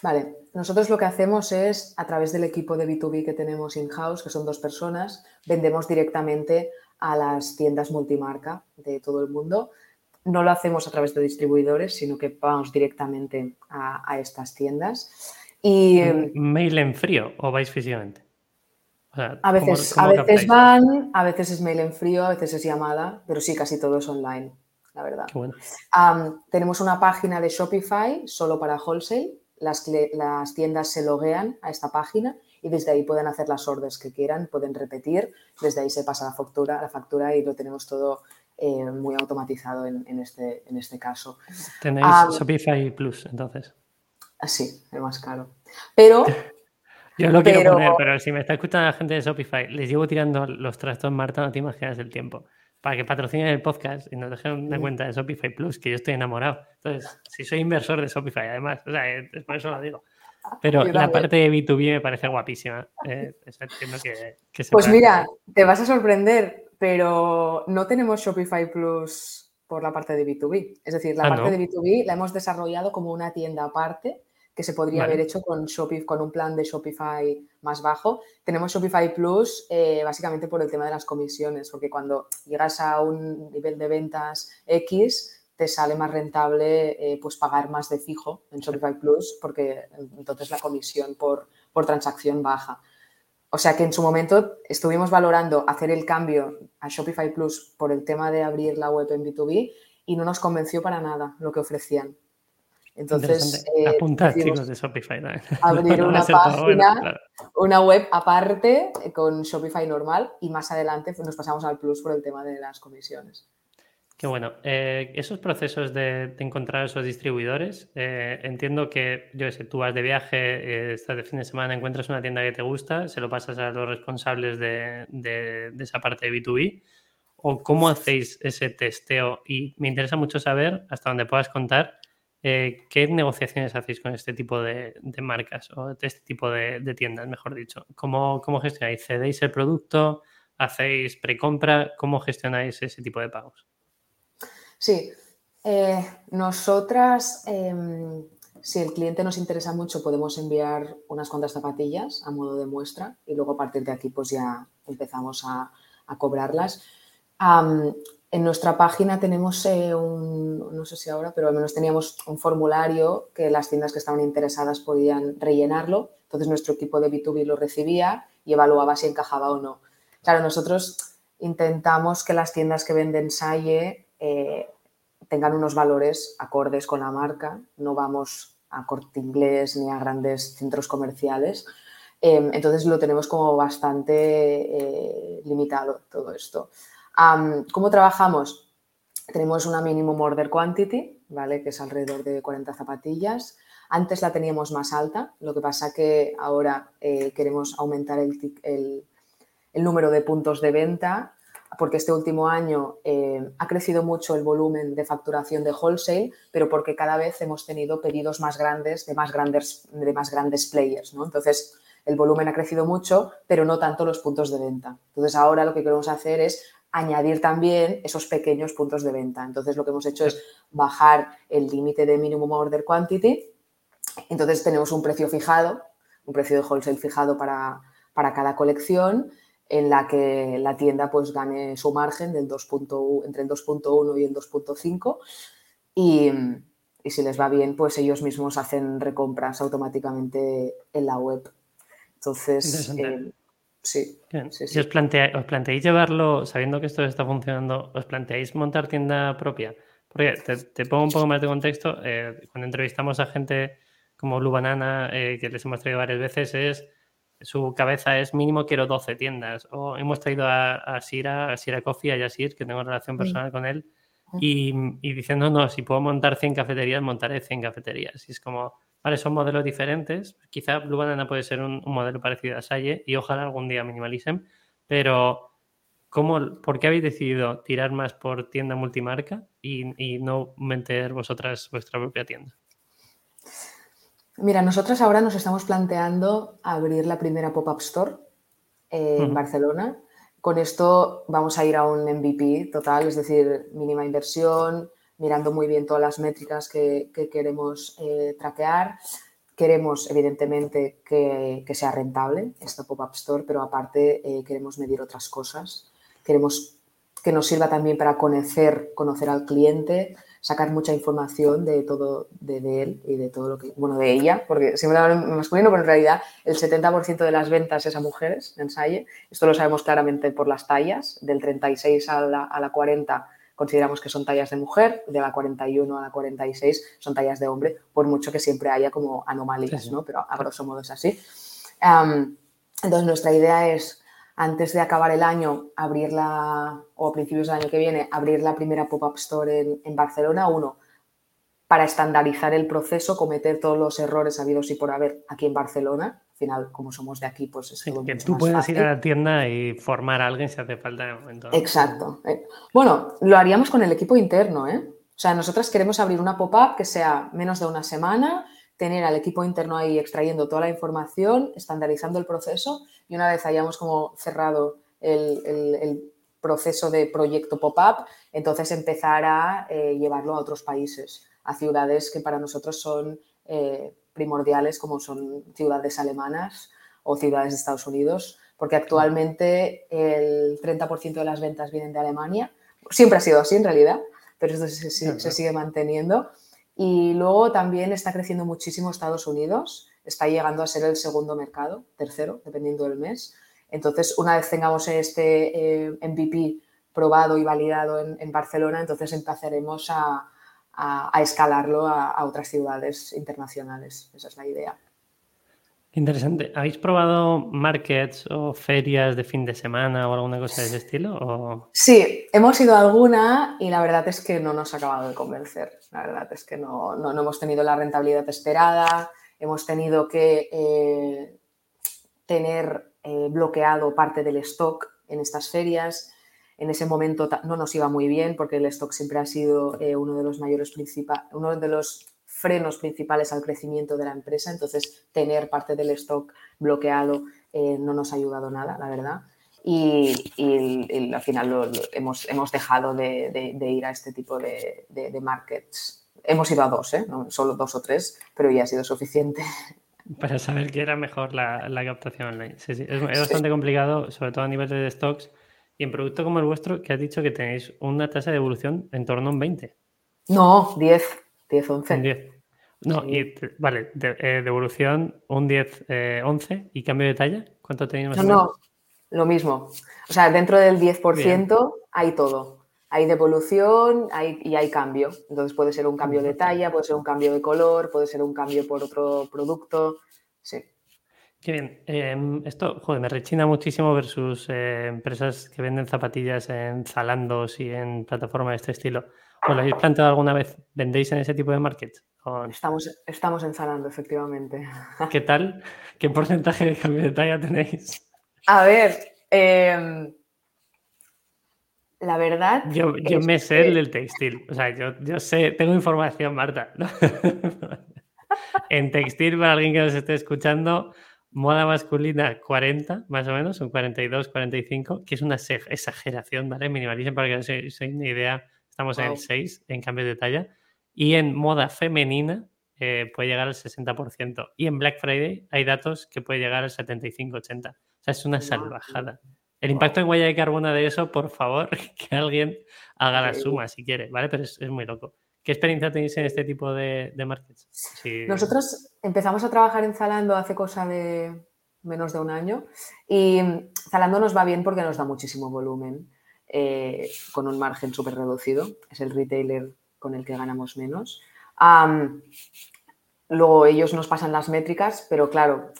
[SPEAKER 2] Vale, nosotros lo que hacemos es, a través del equipo de B2B que tenemos in-house, que son dos personas, vendemos directamente a las tiendas multimarca de todo el mundo. No lo hacemos a través de distribuidores, sino que vamos directamente a, estas tiendas. Y,
[SPEAKER 1] ¿Mail en frío o vais físicamente?
[SPEAKER 2] a veces, a veces van, a veces es mail en frío, a veces es llamada, pero sí, casi todo es online la verdad. tenemos una página de Shopify solo para wholesale. Las, las, tiendas se loguean a esta página y desde ahí pueden hacer las órdenes que quieran, pueden repetir, desde ahí se pasa la factura, la factura y lo tenemos todo eh, muy automatizado en, este, en este caso.
[SPEAKER 1] Tenéis Shopify Plus, entonces.
[SPEAKER 2] Ah, sí, el más caro. Pero... [laughs]
[SPEAKER 1] Yo lo quiero poner, pero si me está escuchando la gente de Shopify, les llevo tirando los trastos, Marta, no te imaginas el tiempo para que patrocinen el podcast y nos dejen una cuenta de Shopify Plus, que yo estoy enamorado. Entonces, si soy inversor de Shopify, además, o sea, por eso lo digo. Pero la parte de B2B me parece guapísima. Eh, [laughs]
[SPEAKER 2] pues mira, te vas a sorprender, pero no tenemos Shopify Plus por la parte de B2B. Es decir, la ah, parte de B2B la hemos desarrollado como una tienda aparte que se podría haber hecho con, Shopify, con un plan de Shopify más bajo. Tenemos Shopify Plus eh, básicamente por el tema de las comisiones, porque cuando llegas a un nivel de ventas X, te sale más rentable eh, pues pagar más de fijo en Shopify Plus porque entonces la comisión por, por transacción baja. O sea que en su momento estuvimos valorando hacer el cambio a Shopify Plus por el tema de abrir la web en B2B y no nos convenció para nada lo que ofrecían.
[SPEAKER 1] Entonces, eh, chicos de Shopify. [laughs]
[SPEAKER 2] Abrir una página, una web aparte eh, con Shopify normal y más adelante nos pasamos al Plus por el tema de las comisiones.
[SPEAKER 1] Qué bueno. Eh, esos procesos de, encontrar esos distribuidores, eh, entiendo que, yo sé, tú vas de viaje, eh, estás de fin de semana, encuentras una tienda que te gusta, se lo pasas a los responsables de, esa parte de B2B, o cómo hacéis ese testeo. Y me interesa mucho saber, hasta donde puedas contar, qué negociaciones hacéis con este tipo de, marcas o de este tipo de, tiendas, mejor dicho. ¿Cómo, ¿Cómo gestionáis? ¿Cedéis el producto? ¿Hacéis precompra? ¿Cómo gestionáis ese tipo de pagos?
[SPEAKER 2] Sí, eh, nosotras, em, si el cliente nos interesa mucho, podemos enviar unas cuantas zapatillas a modo de muestra y luego a partir de aquí pues ya empezamos a, cobrarlas. en nuestra página tenemos eh, un, no sé si ahora, pero al menos teníamos un formulario que las tiendas que estaban interesadas podían rellenarlo. Entonces nuestro equipo de B2B lo recibía y evaluaba si encajaba o no. Claro, nosotros intentamos que las tiendas que venden Salle eh, tengan unos valores acordes con la marca, no vamos a corte inglés ni a grandes centros comerciales. Em, entonces lo tenemos como bastante eh, limitado todo esto. ¿Cómo trabajamos? Tenemos una minimum order quantity, ¿vale? que es alrededor de 40 zapatillas. Antes la teníamos más alta, lo que pasa que ahora eh, queremos aumentar el, el número de puntos de venta porque este último año eh, ha crecido mucho el volumen de facturación de wholesale, pero porque cada vez hemos tenido pedidos más grandes de más grandes, de más grandes players. ¿no? Entonces, el volumen ha crecido mucho, pero no tanto los puntos de venta. Entonces, ahora lo que queremos hacer es añadir también esos pequeños puntos de venta. Entonces, lo que hemos hecho es bajar el límite de minimum order quantity. Entonces, tenemos un precio fijado, un precio de wholesale fijado para, para cada colección en la que la tienda pues gane su margen del 2. entre el 2.1 y el 2.5 y, y, si les va bien pues ellos mismos hacen recompras automáticamente en la web. Entonces, eh, sí,
[SPEAKER 1] Si os, planteáis llevarlo, sabiendo que esto está funcionando, ¿os planteáis montar tienda propia? Porque te, pongo un poco más de contexto, eh, cuando entrevistamos a gente como Lu Banana, eh, que les hemos traído varias veces, es su cabeza es mínimo quiero 12 tiendas. O hemos traído a, a Sira, a Sira Coffee, a Yasir, que tengo relación personal con él, y, y, diciendo, no, si puedo montar 100 cafeterías, montaré 100 cafeterías. Y es como, vale, son modelos diferentes. Quizá Blue Banana puede ser un, modelo parecido a Salle y ojalá algún día minimalicen, pero ¿cómo, ¿por qué habéis decidido tirar más por tienda multimarca y, y no meter vosotras vuestra propia tienda?
[SPEAKER 2] Mira, nosotros ahora nos estamos planteando abrir la primera pop-up store eh, en Barcelona. Con esto vamos a ir a un MVP total, es decir, mínima inversión, mirando muy bien todas las métricas que, queremos eh, traquear. Queremos, evidentemente, que, sea rentable esta pop-up store, pero aparte eh, queremos medir otras cosas. Queremos que nos sirva también para conocer, conocer al cliente, sacar mucha información de todo, de, él y de todo lo que, bueno, de ella, porque siempre hablo masculino, pero en realidad el 70% de las ventas es a mujeres en Salle. Esto lo sabemos claramente por las tallas, del 36 a la, a la 40 consideramos que son tallas de mujer, de la 41 a la 46 son tallas de hombre, por mucho que siempre haya como anomalías, ¿no? Pero a grosso modo es así. entonces, nuestra idea es antes de acabar el año, abrirla, o a principios del año que viene, abrir la primera pop-up store en, Barcelona, uno, para estandarizar el proceso, cometer todos los errores habidos y por haber aquí en Barcelona. Al final, como somos de aquí, pues es
[SPEAKER 1] que tú puedes ir a la tienda y formar a alguien si hace falta en el momento.
[SPEAKER 2] Exacto. Eh, bueno, lo haríamos con el equipo interno, ¿eh? O sea, nosotras queremos abrir una pop-up que sea menos de una semana, tener al equipo interno ahí extrayendo toda la información, estandarizando el proceso y una vez hayamos como cerrado el, proceso de proyecto pop-up, entonces empezar a eh, llevarlo a otros países, a ciudades que para nosotros son eh, primordiales como son ciudades alemanas o ciudades de Estados Unidos, porque actualmente el 30% de las ventas vienen de Alemania, siempre ha sido así en realidad, pero esto se, sigue manteniendo. Y luego también está creciendo muchísimo Estados Unidos, está llegando a ser el segundo mercado, tercero, dependiendo del mes. Entonces, una vez tengamos este eh, MVP probado y validado en, Barcelona, entonces empezaremos a, escalarlo a, otras ciudades internacionales. Esa es la idea.
[SPEAKER 1] Interesante. ¿Habéis probado markets o ferias de fin de semana o alguna cosa de ese estilo?
[SPEAKER 2] Sí, hemos ido a alguna y la verdad es que no nos ha acabado de convencer. La verdad es que no, hemos tenido la rentabilidad esperada, hemos tenido que eh, tener eh, bloqueado parte del stock en estas ferias. En ese momento no nos iba muy bien porque el stock siempre ha sido eh, uno de los mayores principales, uno de los frenos principales al crecimiento de la empresa. Entonces, tener parte del stock bloqueado eh, no nos ha ayudado nada, la verdad. Y, al final hemos, hemos, dejado de, ir a este tipo de, markets. Hemos ido a dos, ¿eh? no, solo dos o tres, pero ya ha sido suficiente.
[SPEAKER 1] Para saber que era mejor la, captación online. Es, bastante complicado, sobre todo a nivel de stocks. Y en producto como el vuestro, que has dicho que tenéis una tasa de evolución en torno a un 20.
[SPEAKER 2] No, 10. 10, 11.
[SPEAKER 1] No, y vale, eh, devolución un 10, 11 eh, y cambio de talla, ¿cuánto tenéis
[SPEAKER 2] más? No, no, lo mismo. O sea, dentro del 10% hay todo. Hay devolución hay, y hay cambio. Entonces puede ser un cambio de talla, puede ser un cambio de color, puede ser un cambio por otro producto. Sí.
[SPEAKER 1] Qué bien. Em, esto, joder, me rechina muchísimo versus eh, empresas que venden zapatillas en Zalandos y en plataformas de este estilo. ¿Os lo habéis planteado alguna vez? ¿Vendéis en ese tipo de market?
[SPEAKER 2] Estamos, estamos ensalando, efectivamente.
[SPEAKER 1] ¿Qué tal? ¿Qué porcentaje de cambio de talla tenéis?
[SPEAKER 2] A ver, em, la verdad.
[SPEAKER 1] Yo, yo me sé el del textil. O sea, yo, yo sé, tengo información, Marta. [laughs] en textil, para alguien que nos esté escuchando, moda masculina 40, más o menos, un 42, 45, que es una exageración, ¿vale? Minimalicen para que os den una idea estamos en el 6 en cambio de talla. Y en moda femenina eh, puede llegar al 60%. Y en Black Friday hay datos que puede llegar al 75-80%. O sea, es una salvajada. El impacto en huella de carbono de eso, por favor, [laughs] que alguien haga la suma si quiere, ¿vale? Pero es, muy loco. ¿Qué experiencia tenéis en este tipo de, markets?
[SPEAKER 2] Nosotros empezamos a trabajar en Zalando hace cosa de menos de un año y Zalando nos va bien porque nos da muchísimo volumen. Eh, con un margen súper reducido. Es el retailer con el que ganamos menos. luego ellos nos pasan las métricas, pero claro,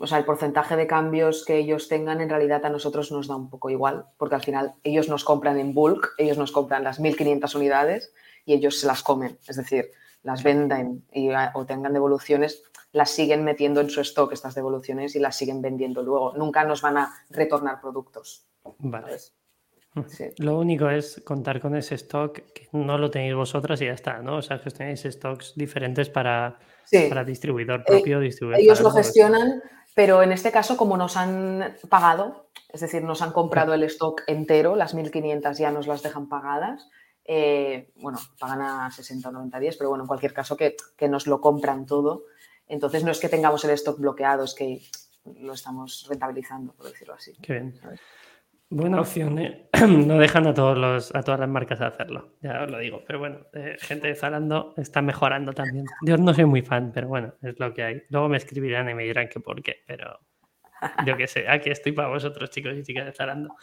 [SPEAKER 2] o sea, el porcentaje de cambios que ellos tengan en realidad a nosotros nos da un poco igual, porque al final ellos nos compran en bulk, ellos nos compran las 1.500 unidades y ellos se las comen, es decir, las venden y, o tengan devoluciones, las siguen metiendo en su stock estas devoluciones y las siguen vendiendo luego. Nunca nos van a retornar productos.
[SPEAKER 1] Vale. Lo único es contar con ese stock que no lo tenéis vosotras y ya está, ¿no? O sea, tenéis stocks diferentes para, para distribuidor propio,
[SPEAKER 2] eh, Ellos lo gestionan, pero en este caso, como nos han pagado, es decir, nos han comprado el stock entero, las 1.500 ya nos las dejan pagadas. Eh, bueno, pagan a 60 o 90 días, pero bueno, en cualquier caso que, que nos lo compran todo. Entonces no es que tengamos el stock bloqueado, es que lo estamos rentabilizando, por decirlo así.
[SPEAKER 1] Qué bien. Buena opción, ¿eh? [clears throat] No dejan a, todos los, a todas las marcas hacerlo, ya os lo digo. Pero bueno, eh, gente de Zalando está mejorando también. Yo no soy muy fan, pero bueno, es lo que hay. Luego me escribirán y me dirán que por qué, pero yo qué sé, aquí estoy para vosotros, chicos y chicas de Zalando.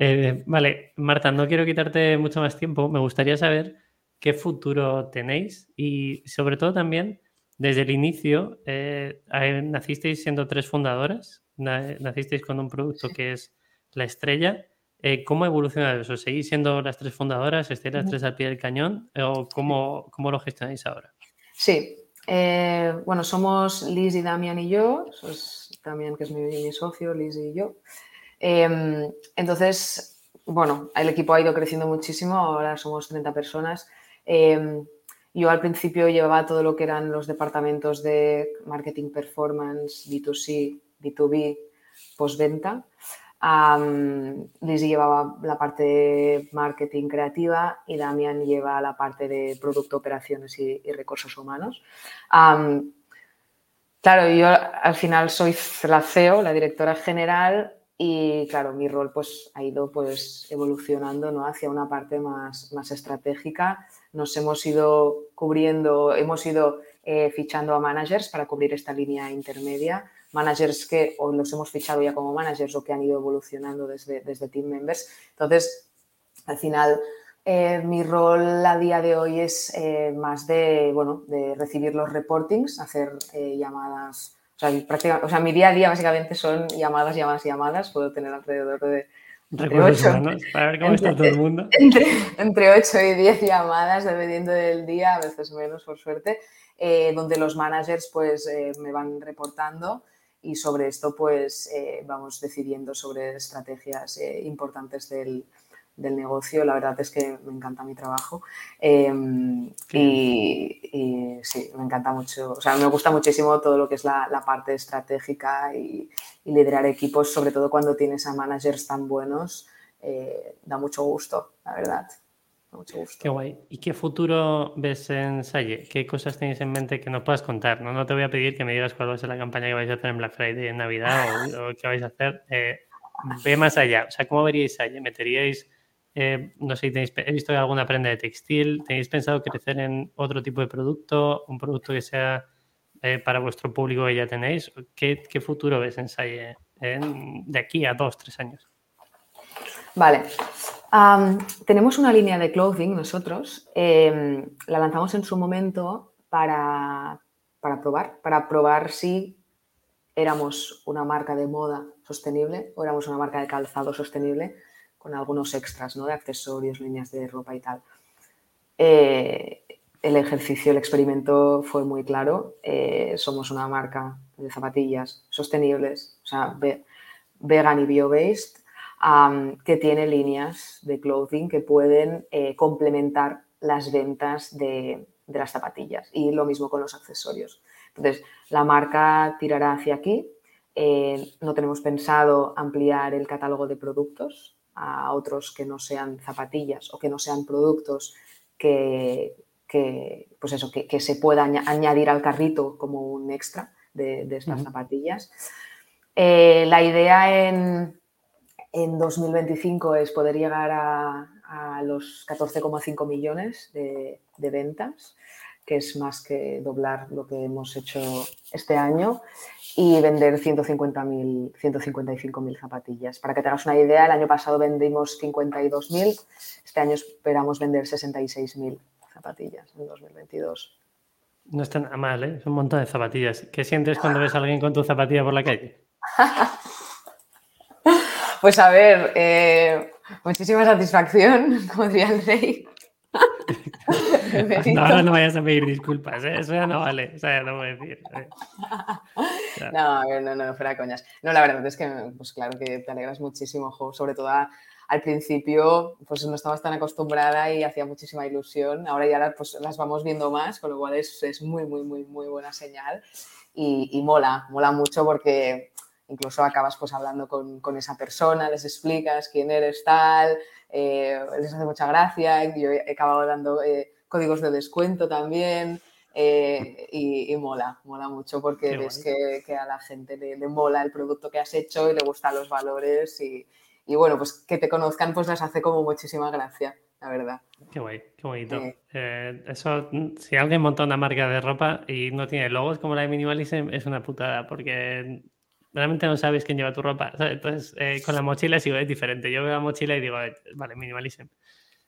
[SPEAKER 1] Eh, vale, Marta, no quiero quitarte mucho más tiempo. Me gustaría saber qué futuro tenéis y sobre todo también, desde el inicio, nacisteis siendo tres fundadoras, nacisteis con un producto que es la estrella. Eh, ¿Cómo ha evolucionado eso? ¿Seguís siendo las tres fundadoras? ¿Estáis las tres al pie del cañón? ¿O cómo, cómo lo gestionáis ahora?
[SPEAKER 2] Sí. Eh, bueno, somos Liz y Damian y yo. Damian, que es mi, socio, Liz y yo. Em, entonces, bueno, el equipo ha ido creciendo muchísimo. Ahora somos 30 personas. Em, yo al principio llevaba todo lo que eran los departamentos de marketing performance, B2C, B2B, postventa. Um, llevaba la parte de marketing creativa y Damian lleva la parte de producto, operaciones y, recursos humanos. claro, yo al final soy la CEO, la directora general, y claro, mi rol pues ha ido pues evolucionando ¿no? hacia una parte más, más estratégica. Nos hemos ido cubriendo, hemos ido eh, fichando a managers para cubrir esta línea intermedia. Managers que o los hemos fichado ya como managers o que han ido evolucionando desde, desde team members. Entonces, al final, eh, mi rol a día de hoy es eh, más de, bueno, de recibir los reportings, hacer llamadas o sea, mi día a día básicamente son llamadas, llamadas, llamadas. Puedo tener alrededor de...
[SPEAKER 1] Entre 8, para ver cómo está todo el mundo. [laughs]
[SPEAKER 2] Entre, 8 y 10 llamadas, dependiendo del día, a veces menos, por suerte, eh, donde los managers pues eh, me van reportando y sobre esto pues eh, vamos decidiendo sobre estrategias importantes del, del negocio. La verdad es que me encanta mi trabajo em, y, sí, me encanta mucho, o sea, me gusta muchísimo todo lo que es la, parte estratégica y, liderar equipos, sobre todo cuando tienes a managers tan buenos, eh, da mucho gusto, la verdad. Mucho gusto.
[SPEAKER 1] Qué guay. ¿Y qué futuro ves en Salle? ¿Qué cosas tenéis en mente que nos puedas contar? No, no te voy a pedir que me digas cuál va a ser la campaña que vais a hacer en Black Friday en Navidad o, [laughs] qué vais a hacer. Eh, ve más allá. O sea, ¿cómo veríais Salle? ¿Meteríais eh, no sé, tenéis, he visto alguna prenda de textil. ¿Tenéis pensado crecer en otro tipo de producto? ¿Un producto que sea eh, para vuestro público que ya tenéis? ¿Qué, futuro ves en Saye de aquí a dos, tres años?
[SPEAKER 2] Vale. tenemos una línea de clothing nosotros. Em, la lanzamos en su momento para, para probar, para probar si éramos una marca de moda sostenible o éramos una marca de calzado sostenible con algunos extras, ¿no? De accesorios, líneas de ropa y tal. Eh, el ejercicio, el experimento fue muy claro. Eh, somos una marca de zapatillas sostenibles, o sea, vegan y bio-based, que tiene líneas de clothing que pueden eh, complementar las ventas de, de, las zapatillas. Y lo mismo con los accesorios. Entonces, la marca tirará hacia aquí. no tenemos pensado ampliar el catálogo de productos a otros que no sean zapatillas o que no sean productos que, pues eso, que, se pueda añadir al carrito como un extra de, estas zapatillas. Eh, la idea en, 2025 es poder llegar a, los 14,5 millones de, de ventas, que es más que doblar lo que hemos hecho este año y vender 150.000, 155.000 zapatillas. Para que te hagas una idea, el año pasado vendimos 52.000, este año esperamos vender 66.000 zapatillas en 2022.
[SPEAKER 1] No está nada mal, ¿eh? es un montón de zapatillas. ¿Qué sientes cuando ves a alguien con tu zapatilla por la calle? [laughs]
[SPEAKER 2] pues a ver, eh, muchísima satisfacción, [laughs] como diría el rey. [laughs]
[SPEAKER 1] no, no vayas a pedir disculpas, ¿eh? eso ya no vale, eso ya no voy a decir. ¿eh?
[SPEAKER 2] No, no, no, fuera coñas. No, la verdad es que, pues claro que te alegras muchísimo, sobre todo al principio, pues no estabas tan acostumbrada y hacía muchísima ilusión. Ahora ya pues, las vamos viendo más, con lo cual es, es muy, muy, muy, muy buena señal y, y, mola, mola mucho porque incluso acabas pues hablando con, con esa persona, les explicas quién eres tal, eh, les hace mucha gracia, yo he acabado dando eh, códigos de descuento también eh, y, mola, mola mucho porque ves que, a la gente le, mola el producto que has hecho y le gustan los valores y, bueno, pues que te conozcan pues les hace como muchísima gracia, la verdad.
[SPEAKER 1] Qué guay, qué bonito. eso, si alguien monta una marca de ropa y no tiene logos como la de Minimalism, es una putada porque realmente no sabes quién lleva tu ropa. Entonces, eh, con la mochila sí es diferente. Yo veo la mochila y digo, vale, minimalism.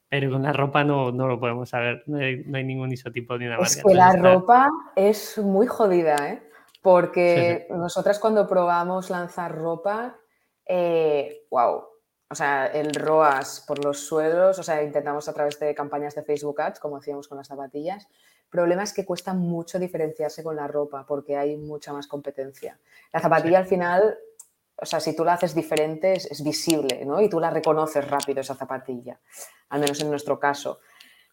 [SPEAKER 1] Pero con la ropa no, no lo podemos saber. No hay, ningún isotipo ni una marca.
[SPEAKER 2] Es que la ropa es muy jodida, ¿eh? Porque nosotras cuando probamos lanzar ropa, eh, wow, o sea, el ROAS por los suelos, o sea, intentamos a través de campañas de Facebook Ads, como hacíamos con las zapatillas, problema es que cuesta mucho diferenciarse con la ropa porque hay mucha más competencia. La zapatilla al final, o sea, si tú la haces diferente es, visible, ¿no? Y tú la reconoces rápido esa zapatilla, al menos en nuestro caso.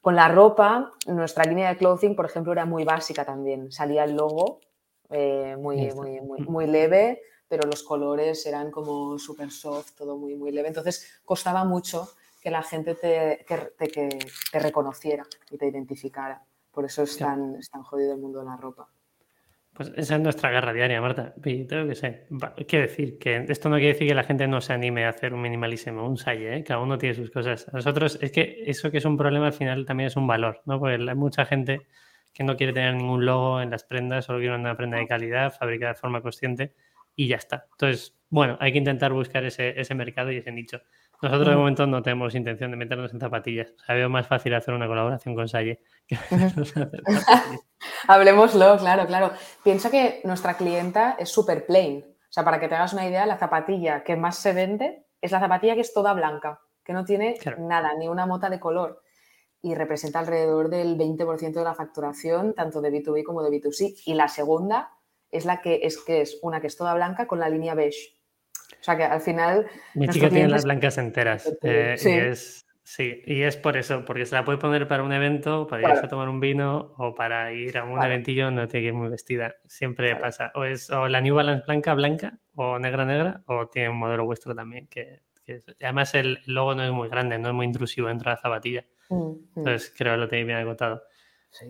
[SPEAKER 2] Con la ropa, nuestra línea de clothing, por ejemplo, era muy básica también. Salía el logo eh, muy, muy, muy, leve, pero los colores eran como súper soft, todo muy, muy leve. Entonces costaba mucho que la gente te, que te reconociera y te identificara. Por eso es tan, jodido el mundo de la ropa.
[SPEAKER 1] Pues esa es nuestra guerra diaria, Marta. Y tengo que sé. Quiero decir que esto no quiere decir que la gente no se anime a hacer un minimalismo, un salle, ¿eh? Cada uno tiene sus cosas. nosotros, es que eso que es un problema al final también es un valor, ¿no? Porque hay mucha gente que no quiere tener ningún logo en las prendas, solo quiere una prenda de calidad, fabricada de forma consciente y ya está. Entonces, bueno, hay que intentar buscar ese, ese mercado y ese nicho. Nosotros de momento no tenemos intención de meternos en zapatillas. O sea, veo más fácil hacer una colaboración con Salle que [laughs] [laughs]
[SPEAKER 2] Hablemoslo, claro, claro. Piensa que nuestra clienta es súper plain. O sea, para que te hagas una idea, la zapatilla que más se vende es la zapatilla que es toda blanca, que no tiene nada, ni una mota de color. Y representa alrededor del 20% de la facturación, tanto de B2B como de B2C. Y la segunda es la que es, que es una que es toda blanca con la línea beige. O sea que al final.
[SPEAKER 1] Mi chica tiene las blancas enteras. Eh, sí. Y es, sí, y es por eso, porque se la puede poner para un evento, para irse a tomar un vino o para ir a un eventillo, no tiene que ir muy vestida. Siempre pasa. O es o la New Balance blanca, blanca, o negra, negra, o tiene un modelo vuestro también. Que, además el logo no es muy grande, no es muy intrusivo dentro de la zapatilla. Mm, mm. Entonces creo que lo tenéis bien agotado.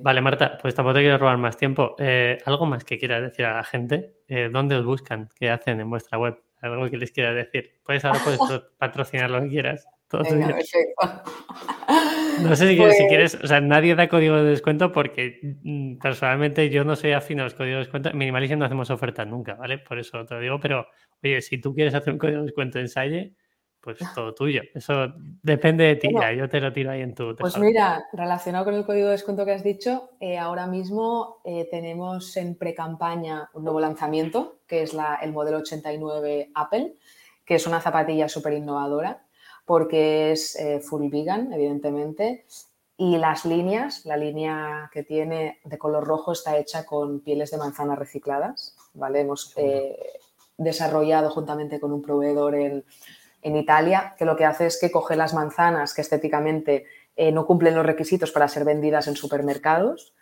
[SPEAKER 1] Vale, Marta, pues tampoco te quiero robar más tiempo. Eh, ¿Algo más que quieras decir a la gente? Eh, ¿Dónde os buscan? ¿Qué hacen en vuestra web? Algo que les quiera decir. Puedes ahora puedes [laughs] patrocinar lo que quieras. [laughs] no sé si, pues quieres, o sea, nadie da código de descuento porque mm, personalmente yo no soy afín a los códigos de descuento. Minimalism no hacemos ofertas nunca, ¿vale? Por eso te lo digo, pero oye, si tú quieres hacer un código de descuento en Salle, pues todo tuyo. Eso depende de ti, ya, yo te lo tiro ahí en tu.
[SPEAKER 2] Pues mira, relacionado con el código de descuento que has dicho, eh, ahora mismo eh, tenemos en pre-campaña un nuevo lanzamiento, que es la, el modelo 89 Apple, que es una zapatilla súper innovadora, porque es eh, full vegan, evidentemente, y las líneas, la línea que tiene de color rojo está hecha con pieles de manzana recicladas, ¿vale? Hemos desarrollado juntamente con un proveedor el en Italia, que lo que hace es que coge las manzanas que estéticamente eh, no cumplen los requisitos para ser vendidas en supermercados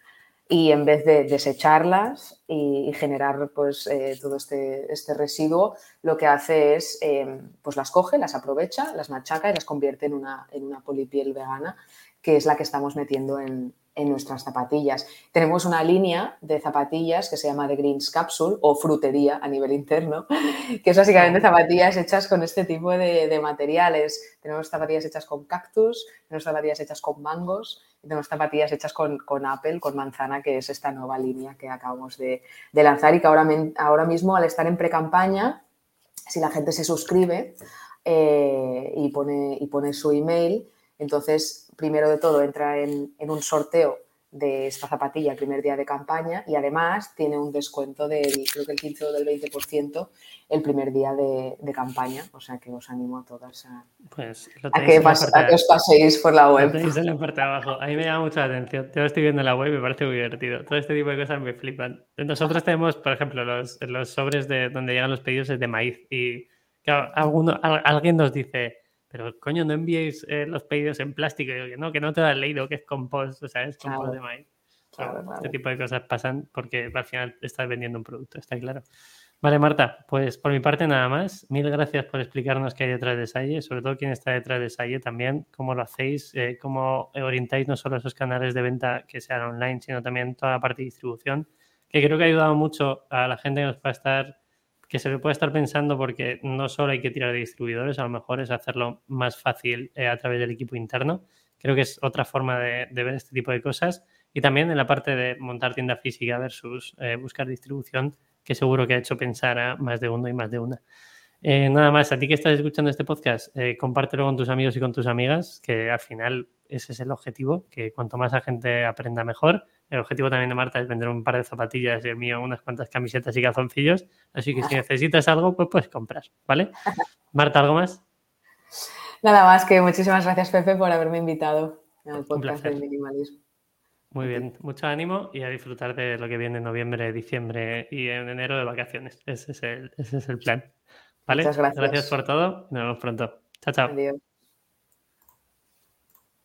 [SPEAKER 2] y en vez de desecharlas y, generar pues, eh, todo este, este, residuo, lo que hace es, em, pues las coge, las aprovecha, las machaca y las convierte en una, en una polipiel vegana, que es la que estamos metiendo en, en nuestras zapatillas. Tenemos una línea de zapatillas que se llama The Greens Capsule o frutería a nivel interno, [laughs] que es básicamente zapatillas hechas con este tipo de, materiales. Tenemos zapatillas hechas con cactus, tenemos zapatillas hechas con mangos y tenemos zapatillas hechas con, Apple, con manzana, que es esta nueva línea que acabamos de, lanzar y que ahora, ahora mismo al estar en pre-campaña, si la gente se suscribe eh, y, pone, y pone su email, entonces, primero de todo, entra en, un sorteo de esta zapatilla el primer día de campaña y además tiene un descuento del, creo que el 15 o del 20% el primer día de, campaña. O sea que os animo a todas a,
[SPEAKER 1] pues
[SPEAKER 2] que, os paséis por la web.
[SPEAKER 1] Lo tenéis en la parte de abajo. A mí me llama mucha atención. Yo estoy viendo la web y me parece muy divertido. Todo este tipo de cosas me flipan. Nosotros tenemos, por ejemplo, los, los sobres de donde llegan los pedidos es de maíz y alguno, alguien nos dice pero coño, no enviéis eh, los pedidos en plástico. No, que no te lo has leído, que es compost, o sea, es compost de maíz. Este tipo de cosas pasan porque al final estás vendiendo un producto, está claro. Vale, Marta, pues por mi parte nada más. Mil gracias por explicarnos qué hay detrás de Salle, sobre todo quién está detrás de Salle también, cómo lo hacéis, eh, cómo orientáis no solo esos canales de venta que sean online, sino también toda la parte de distribución, que creo que ha ayudado mucho a la gente que nos va a estar que se puede estar pensando porque no solo hay que tirar de distribuidores, a lo mejor es hacerlo más fácil eh, a través del equipo interno. Creo que es otra forma de, ver este tipo de cosas. Y también en la parte de montar tienda física versus eh, buscar distribución, que seguro que ha hecho pensar a más de uno y más de una. Eh, nada más, a ti que estás escuchando este podcast, compártelo con tus amigos y con tus amigas, que al final ese es el objetivo, que cuanto más la gente aprenda mejor el objetivo también de Marta es vender un par de zapatillas y el mío unas cuantas camisetas y calzoncillos. Así que si necesitas algo, pues puedes comprar, ¿vale? [laughs] Marta, ¿algo más?
[SPEAKER 2] Nada más que muchísimas gracias, Pepe, por haberme invitado al podcast del minimalismo.
[SPEAKER 1] Muy bien, mucho ánimo y a disfrutar de lo que viene en noviembre, diciembre y en enero de vacaciones. Ese es el, ese es el plan. ¿Vale?
[SPEAKER 2] Muchas gracias.
[SPEAKER 1] Gracias por todo. Nos vemos pronto. Chao, chao. Adiós.